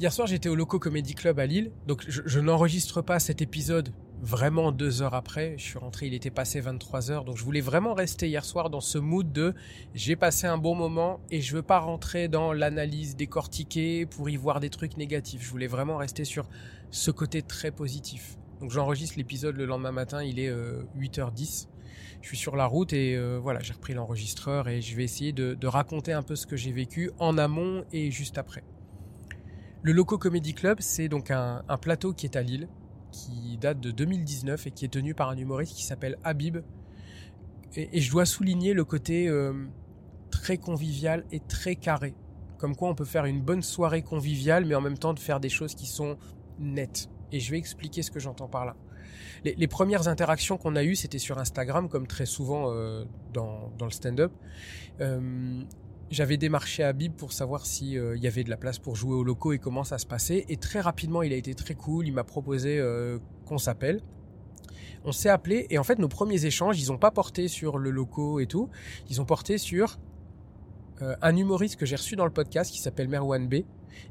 Hier soir, j'étais au Loco Comedy Club à Lille, donc je, n'enregistre pas cet épisode vraiment deux heures après. Je suis rentré, il était passé 23 heures, donc je voulais vraiment rester hier soir dans ce mood de j'ai passé un bon moment et je veux pas rentrer dans l'analyse décortiquée pour y voir des trucs négatifs. Je voulais vraiment rester sur ce côté très positif. Donc j'enregistre l'épisode le lendemain matin, il est 8h10. Euh, je suis sur la route et euh, voilà, j'ai repris l'enregistreur et je vais essayer de raconter un peu ce que j'ai vécu en amont et juste après. Le Loco Comedy Club, c'est donc un, plateau qui est à Lille, qui date de 2019 et qui est tenu par un humoriste qui s'appelle Habib. Et, je dois souligner le côté euh, très convivial et très carré. Comme quoi on peut faire une bonne soirée conviviale, mais en même temps de faire des choses qui sont nettes. Et je vais expliquer ce que j'entends par là. Les, premières interactions qu'on a eues, c'était sur Instagram, comme très souvent euh, dans, dans, le stand-up. Euh, j'avais démarché Habib pour savoir si euh, y avait de la place pour jouer au locaux et comment ça se passait. Et très rapidement, il a été très cool. Il m'a proposé euh, qu'on s'appelle. On s'est appelé et en fait, nos premiers échanges, ils ont pas porté sur le locaux et tout. Ils ont porté sur euh, un humoriste que j'ai reçu dans le podcast qui s'appelle Merwan B.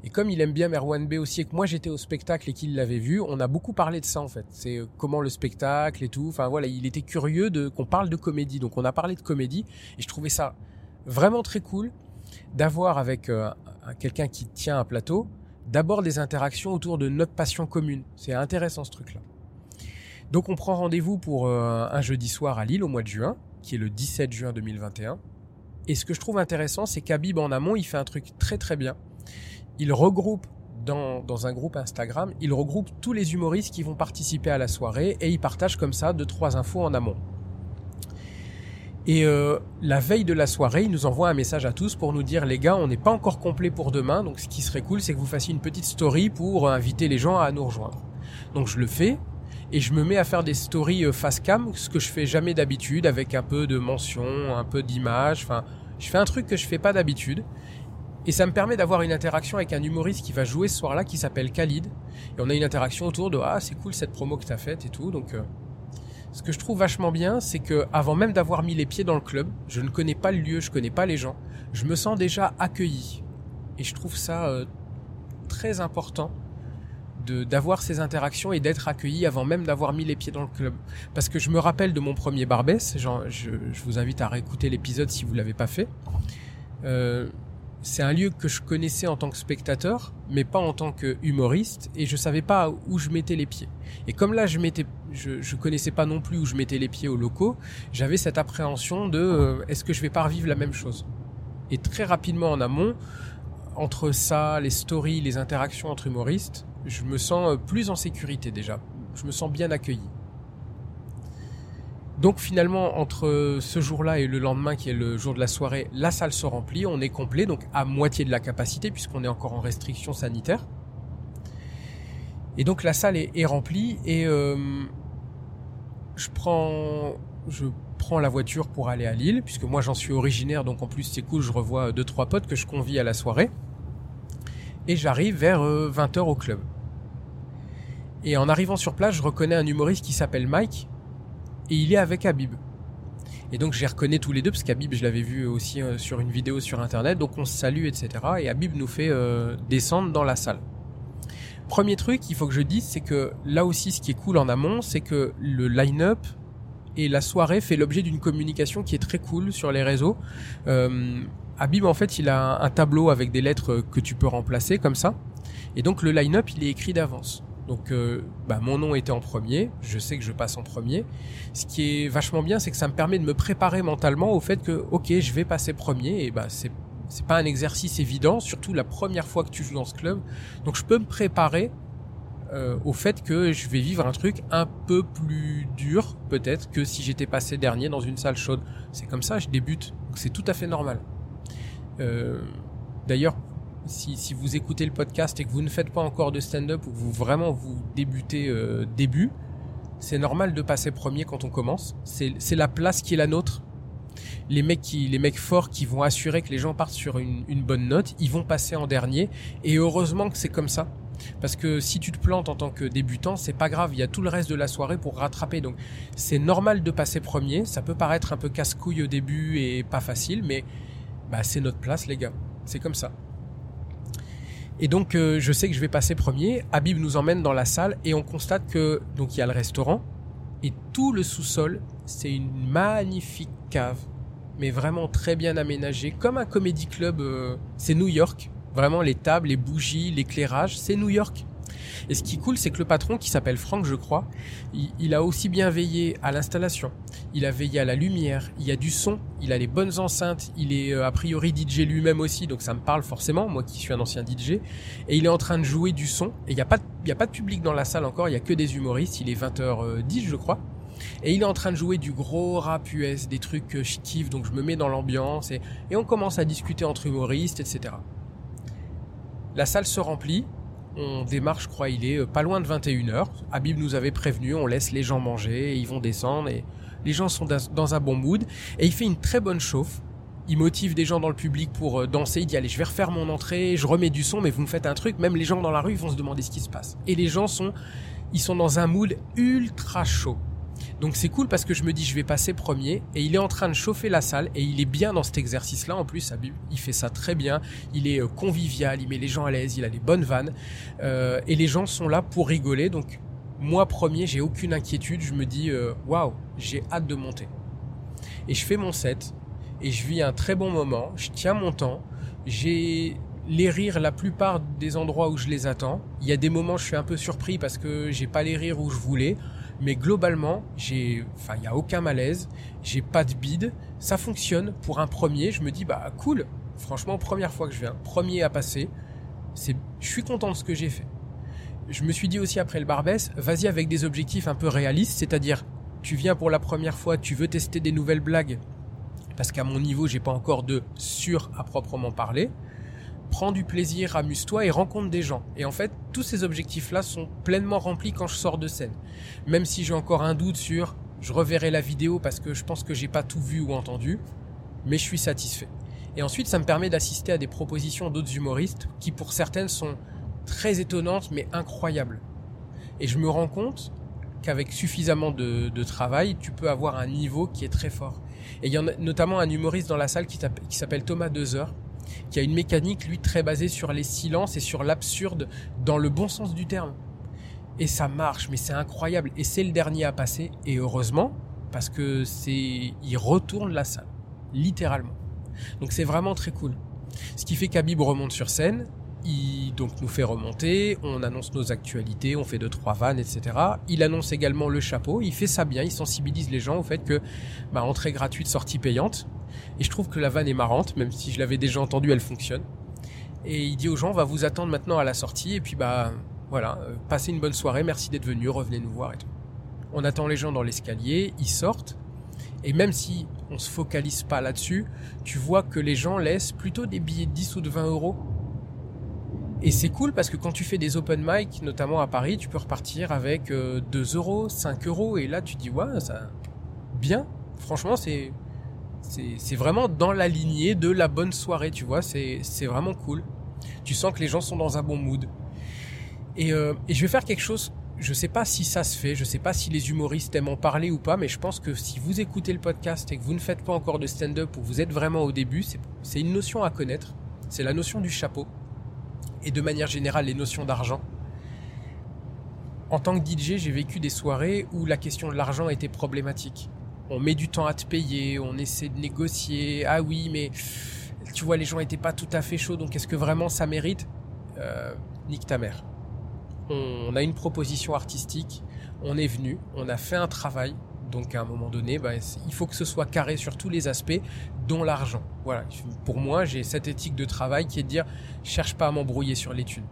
Et comme il aime bien Merwan B aussi et que moi j'étais au spectacle et qu'il l'avait vu, on a beaucoup parlé de ça en fait. C'est comment le spectacle et tout. Enfin voilà, il était curieux de qu'on parle de comédie. Donc on a parlé de comédie et je trouvais ça vraiment très cool d'avoir avec euh, quelqu'un qui tient un plateau, d'abord des interactions autour de notre passion commune. C'est intéressant ce truc-là. Donc on prend rendez-vous pour euh, un jeudi soir à Lille au mois de juin, qui est le 17 juin 2021. Et ce que je trouve intéressant, c'est qu'Abib en amont, il fait un truc très très bien. Il regroupe dans, dans, un groupe Instagram, il regroupe tous les humoristes qui vont participer à la soirée et il partage comme ça deux trois infos en amont. Et euh, la veille de la soirée, il nous envoie un message à tous pour nous dire les gars, on n'est pas encore complet pour demain, donc ce qui serait cool, c'est que vous fassiez une petite story pour inviter les gens à nous rejoindre. Donc je le fais et je me mets à faire des stories euh, face cam, ce que je fais jamais d'habitude, avec un peu de mention, un peu d'image. Enfin, je fais un truc que je fais pas d'habitude. Et ça me permet d'avoir une interaction avec un humoriste qui va jouer ce soir-là, qui s'appelle Khalid. Et on a une interaction autour de ah c'est cool cette promo que t'as faite et tout. Donc euh, ce que je trouve vachement bien, c'est que avant même d'avoir mis les pieds dans le club, je ne connais pas le lieu, je connais pas les gens, je me sens déjà accueilli. Et je trouve ça euh, très important d'avoir ces interactions et d'être accueilli avant même d'avoir mis les pieds dans le club. Parce que je me rappelle de mon premier Barbès, je, je vous invite à réécouter l'épisode si vous l'avez pas fait. Euh, c'est un lieu que je connaissais en tant que spectateur, mais pas en tant que humoriste, et je savais pas où je mettais les pieds. Et comme là, je mettais, je, connaissais pas non plus où je mettais les pieds aux locaux, j'avais cette appréhension de euh, est-ce que je vais pas revivre la même chose? Et très rapidement en amont, entre ça, les stories, les interactions entre humoristes, je me sens euh, plus en sécurité déjà. Je me sens bien accueilli. Donc finalement, entre ce jour-là et le lendemain, qui est le jour de la soirée, la salle se remplit, on est complet, donc à moitié de la capacité, puisqu'on est encore en restriction sanitaire. Et donc la salle est, remplie, et euh, je prends, je prends la voiture pour aller à Lille, puisque moi j'en suis originaire, donc en plus c'est cool, je revois deux trois potes que je convie à la soirée. Et j'arrive vers 20h euh, au club. Et en arrivant sur place, je reconnais un humoriste qui s'appelle Mike, et il est avec Habib. Et donc je les reconnais tous les deux parce qu'Habib je l'avais vu aussi euh, sur une vidéo sur internet, donc on se salue etc. Et Habib nous fait euh, descendre dans la salle. Premier truc, il faut que je dise, c'est que là aussi ce qui est cool en amont, c'est que le line-up et la soirée fait l'objet d'une communication qui est très cool sur les réseaux. Euh, Habib en fait il a un tableau avec des lettres que tu peux remplacer comme ça. Et donc le line-up il est écrit d'avance. Donc euh, bah, mon nom était en premier, je sais que je passe en premier. Ce qui est vachement bien, c'est que ça me permet de me préparer mentalement au fait que ok, je vais passer premier et bah c'est pas un exercice évident, surtout la première fois que tu joues dans ce club. Donc je peux me préparer euh, au fait que je vais vivre un truc un peu plus dur peut-être que si j'étais passé dernier dans une salle chaude. C'est comme ça, je débute, c'est tout à fait normal. Euh, D'ailleurs, si, vous écoutez le podcast et que vous ne faites pas encore de stand-up ou que vous vraiment vous débutez euh, début, c'est normal de passer premier quand on commence. C'est la place qui est la nôtre. Les mecs forts qui vont assurer que les gens partent sur une, une bonne note, ils vont passer en dernier. Et heureusement que c'est comme ça. Parce que si tu te plantes en tant que débutant, c'est pas grave, il y a tout le reste de la soirée pour rattraper. Donc c'est normal de passer premier. Ça peut paraître un peu casse-couille au début et pas facile, mais bah, c'est notre place, les gars. C'est comme ça. Et donc, euh, je sais que je vais passer premier. Habib nous emmène dans la salle et on constate que donc il y a le restaurant et tout le sous-sol, c'est une magnifique cave, mais vraiment très bien aménagée, comme un comédie club. Euh, c'est New York. Vraiment, les tables, les bougies, l'éclairage, c'est New York. Et ce qui est cool, c'est que le patron, qui s'appelle Franck, je crois, il, a aussi bien veillé à l'installation, il a veillé à la lumière, il y a du son, il a les bonnes enceintes, il est euh, a priori DJ lui-même aussi, donc ça me parle forcément, moi qui suis un ancien DJ, et il est en train de jouer du son, et il n'y a, pas de, y a pas de public dans la salle encore, il y a que des humoristes, il est 20h10 je crois, et il est en train de jouer du gros rap US, des trucs que je kiffe, donc je me mets dans l'ambiance, et on commence à discuter entre humoristes, etc. La salle se remplit, on démarre, je crois, il est euh, pas loin de 21h. Habib nous avait prévenu, on laisse les gens manger, ils vont descendre et les gens sont dans un bon mood. Et il fait une très bonne chauffe. Il motive des gens dans le public pour euh, danser. Il dit allez, je vais refaire mon entrée, je remets du son, mais vous me faites un truc. Même les gens dans la rue vont se demander ce qui se passe. Et les gens sont, dans un mood ultra chaud. Donc c'est cool parce que je me dis je vais passer premier et il est en train de chauffer la salle et il est bien dans cet exercice-là en plus. Il fait ça très bien. Il est euh, convivial, il met les gens à l'aise, il a les bonnes vannes euh, et les gens sont là pour rigoler. Donc moi premier, j'ai aucune inquiétude. Je me dis euh, waouh, j'ai hâte de monter. Et je fais mon set et je vis un très bon moment. Je tiens mon temps. J'ai les rires la plupart des endroits où je les attends. Il y a des moments je suis un peu surpris parce que j'ai pas les rires où je voulais. Mais globalement, j'ai, enfin, il y a aucun malaise, j'ai pas de bide, ça fonctionne pour un premier. Je me dis bah cool, franchement première fois que je viens, premier à passer, c'est, je suis content de ce que j'ai fait. Je me suis dit aussi après le Barbès, vas-y avec des objectifs un peu réalistes, c'est-à-dire tu viens pour la première fois, tu veux tester des nouvelles blagues, parce qu'à mon niveau j'ai pas encore de sur à proprement parler prends du plaisir, amuse-toi et rencontre des gens. Et en fait, tous ces objectifs-là sont pleinement remplis quand je sors de scène. Même si j'ai encore un doute sur je reverrai la vidéo parce que je pense que j'ai pas tout vu ou entendu, mais je suis satisfait. Et ensuite, ça me permet d'assister à des propositions d'autres humoristes qui pour certaines sont très étonnantes mais incroyables. Et je me rends compte qu'avec suffisamment de, travail, tu peux avoir un niveau qui est très fort. Et il y en a notamment un humoriste dans la salle qui s'appelle Thomas Dezer, qui a une mécanique, lui, très basée sur les silences et sur l'absurde dans le bon sens du terme. Et ça marche, mais c'est incroyable. Et c'est le dernier à passer, et heureusement, parce que c'est, il retourne la salle, littéralement. Donc c'est vraiment très cool. Ce qui fait qu'Abib remonte sur scène, il donc nous fait remonter, on annonce nos actualités, on fait deux trois vannes, etc. Il annonce également le chapeau, il fait ça bien, il sensibilise les gens au fait que bah, entrée gratuite, sortie payante. Et je trouve que la vanne est marrante, même si je l'avais déjà entendue, elle fonctionne. Et il dit aux gens, on va vous attendre maintenant à la sortie, et puis bah voilà, euh, passez une bonne soirée, merci d'être venu, revenez nous voir et tout. On attend les gens dans l'escalier, ils sortent, et même si on se focalise pas là-dessus, tu vois que les gens laissent plutôt des billets de 10 ou de 20 euros. Et c'est cool parce que quand tu fais des open mic, notamment à Paris, tu peux repartir avec 2 euh, euros, 5 euros, et là tu dis, ouais, ça, bien. Franchement, c'est, c'est vraiment dans la lignée de la bonne soirée, tu vois. C'est vraiment cool. Tu sens que les gens sont dans un bon mood. Et, euh, je vais faire quelque chose. Je sais pas si ça se fait. Je sais pas si les humoristes aiment en parler ou pas. Mais je pense que si vous écoutez le podcast et que vous ne faites pas encore de stand-up ou vous êtes vraiment au début, c'est une notion à connaître. C'est la notion du chapeau. Et de manière générale, les notions d'argent. En tant que DJ, j'ai vécu des soirées où la question de l'argent était problématique on met du temps à te payer, on essaie de négocier. Ah oui, mais tu vois, les gens n'étaient pas tout à fait chauds, donc est-ce que vraiment ça mérite? Euh, Nique ta mère. On, a une proposition artistique, on est venu, on a fait un travail, donc à un moment donné, bah, il faut que ce soit carré sur tous les aspects, dont l'argent. Voilà. Pour moi, j'ai cette éthique de travail qui est de dire, cherche pas à m'embrouiller sur l'étude.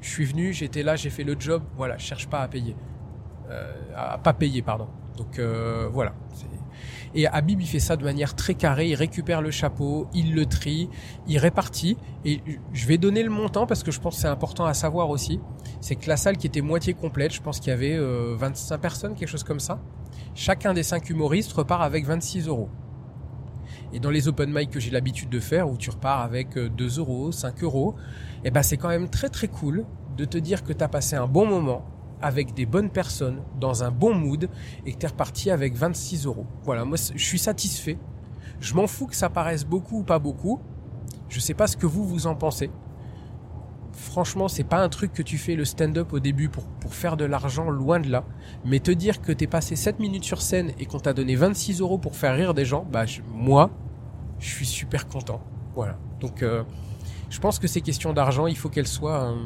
Je suis venu, j'étais là, j'ai fait le job. Voilà, cherche pas à payer, euh, à pas payer, pardon. Donc euh, voilà. Et Habib, il fait ça de manière très carrée. Il récupère le chapeau, il le trie, il répartit. Et je vais donner le montant parce que je pense que c'est important à savoir aussi. C'est que la salle qui était moitié complète, je pense qu'il y avait 25 euh, personnes, quelque chose comme ça. Chacun des 5 humoristes repart avec 26 euros. Et dans les open mic que j'ai l'habitude de faire, où tu repars avec 2 euh, euros, 5 euros, et eh ben c'est quand même très très cool de te dire que tu as passé un bon moment, avec des bonnes personnes, dans un bon mood, et que tu es reparti avec 26 euros. Voilà, moi je suis satisfait. Je m'en fous que ça paraisse beaucoup ou pas beaucoup. Je sais pas ce que vous vous en pensez. franchement, c'est pas un truc que tu fais le stand-up au début pour, pour faire de l'argent, loin de là. Mais te dire que t'es passé 7 minutes sur scène et qu'on t'a donné 26 euros pour faire rire des gens, bah, moi, je suis super content. Voilà. Donc, euh, je pense que ces questions d'argent, il faut qu'elles soient euh,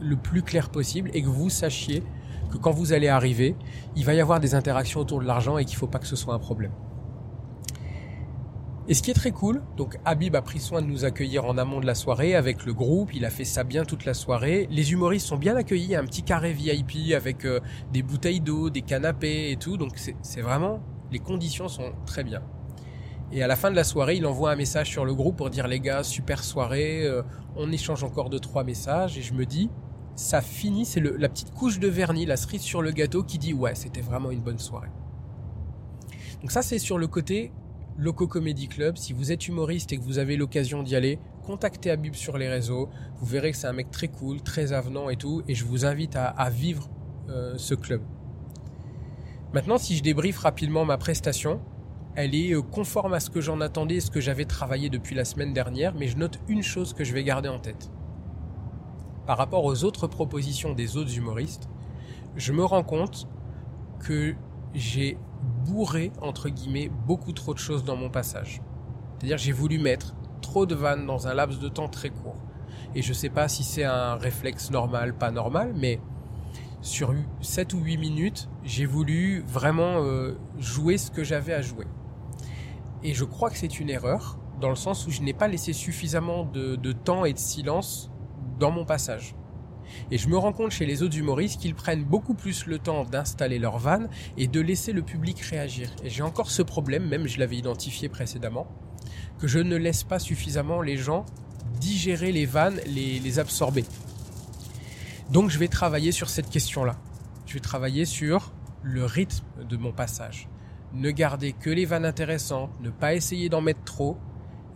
le plus claires possible et que vous sachiez que quand vous allez arriver, il va y avoir des interactions autour de l'argent et qu'il faut pas que ce soit un problème. Et ce qui est très cool, donc Habib a pris soin de nous accueillir en amont de la soirée avec le groupe, il a fait ça bien toute la soirée. Les humoristes sont bien accueillis, un petit carré VIP avec euh, des bouteilles d'eau, des canapés et tout, donc c'est vraiment, les conditions sont très bien. Et à la fin de la soirée, il envoie un message sur le groupe pour dire les gars, super soirée, euh, on échange encore deux trois messages et je me dis, ça finit, c'est la petite couche de vernis, la cerise sur le gâteau qui dit ouais, c'était vraiment une bonne soirée. Donc ça c'est sur le côté Loco Comedy Club. Si vous êtes humoriste et que vous avez l'occasion d'y aller, contactez Habib sur les réseaux. Vous verrez que c'est un mec très cool, très avenant et tout. Et je vous invite à, vivre euh, ce club. Maintenant, si je débriefe rapidement ma prestation, elle est euh, conforme à ce que j'en attendais, ce que j'avais travaillé depuis la semaine dernière, mais je note une chose que je vais garder en tête. Par rapport aux autres propositions des autres humoristes, je me rends compte que j'ai bourré, entre guillemets, beaucoup trop de choses dans mon passage. C'est-à-dire j'ai voulu mettre trop de vannes dans un laps de temps très court. Et je sais pas si c'est un réflexe normal, pas normal, mais sur 7 ou 8 minutes, j'ai voulu vraiment euh, jouer ce que j'avais à jouer. Et je crois que c'est une erreur, dans le sens où je n'ai pas laissé suffisamment de temps et de silence dans mon passage. Et je me rends compte chez les autres humoristes qu'ils prennent beaucoup plus le temps d'installer leur vanne et de laisser le public réagir. Et j'ai encore ce problème, même je l'avais identifié précédemment, que je ne laisse pas suffisamment les gens digérer les vannes, les absorber. Donc je vais travailler sur cette question-là. Je vais travailler sur le rythme de mon passage. Ne garder que les vannes intéressantes, ne pas essayer d'en mettre trop,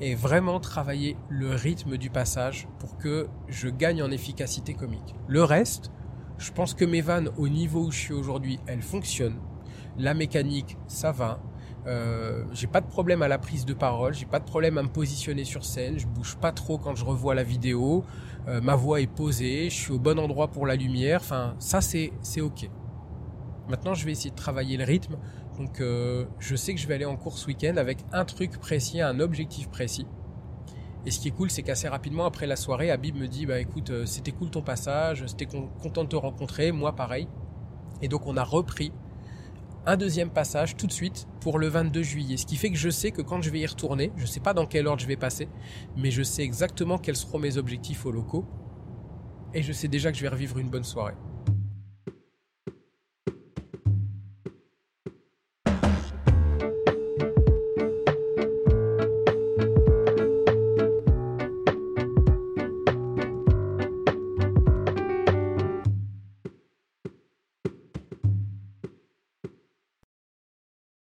et vraiment travailler le rythme du passage pour que je gagne en efficacité comique. Le reste, je pense que mes vannes au niveau où je suis aujourd'hui, elles fonctionnent. La mécanique, ça va. Euh, j'ai pas de problème à la prise de parole, j'ai pas de problème à me positionner sur scène, je bouge pas trop quand je revois la vidéo, euh, ma voix est posée, je suis au bon endroit pour la lumière, enfin ça c'est c'est ok. Maintenant je vais essayer de travailler le rythme donc euh, je sais que je vais aller en course week-end avec un truc précis, un objectif précis. Et ce qui est cool, c'est qu'assez rapidement après la soirée, Habib me dit bah écoute, euh, c'était cool ton passage, c'était content de te rencontrer, moi pareil. Et donc on a repris un deuxième passage tout de suite pour le 22 juillet. Ce qui fait que je sais que quand je vais y retourner, je ne sais pas dans quel ordre je vais passer, mais je sais exactement quels seront mes objectifs aux locaux. Et je sais déjà que je vais revivre une bonne soirée.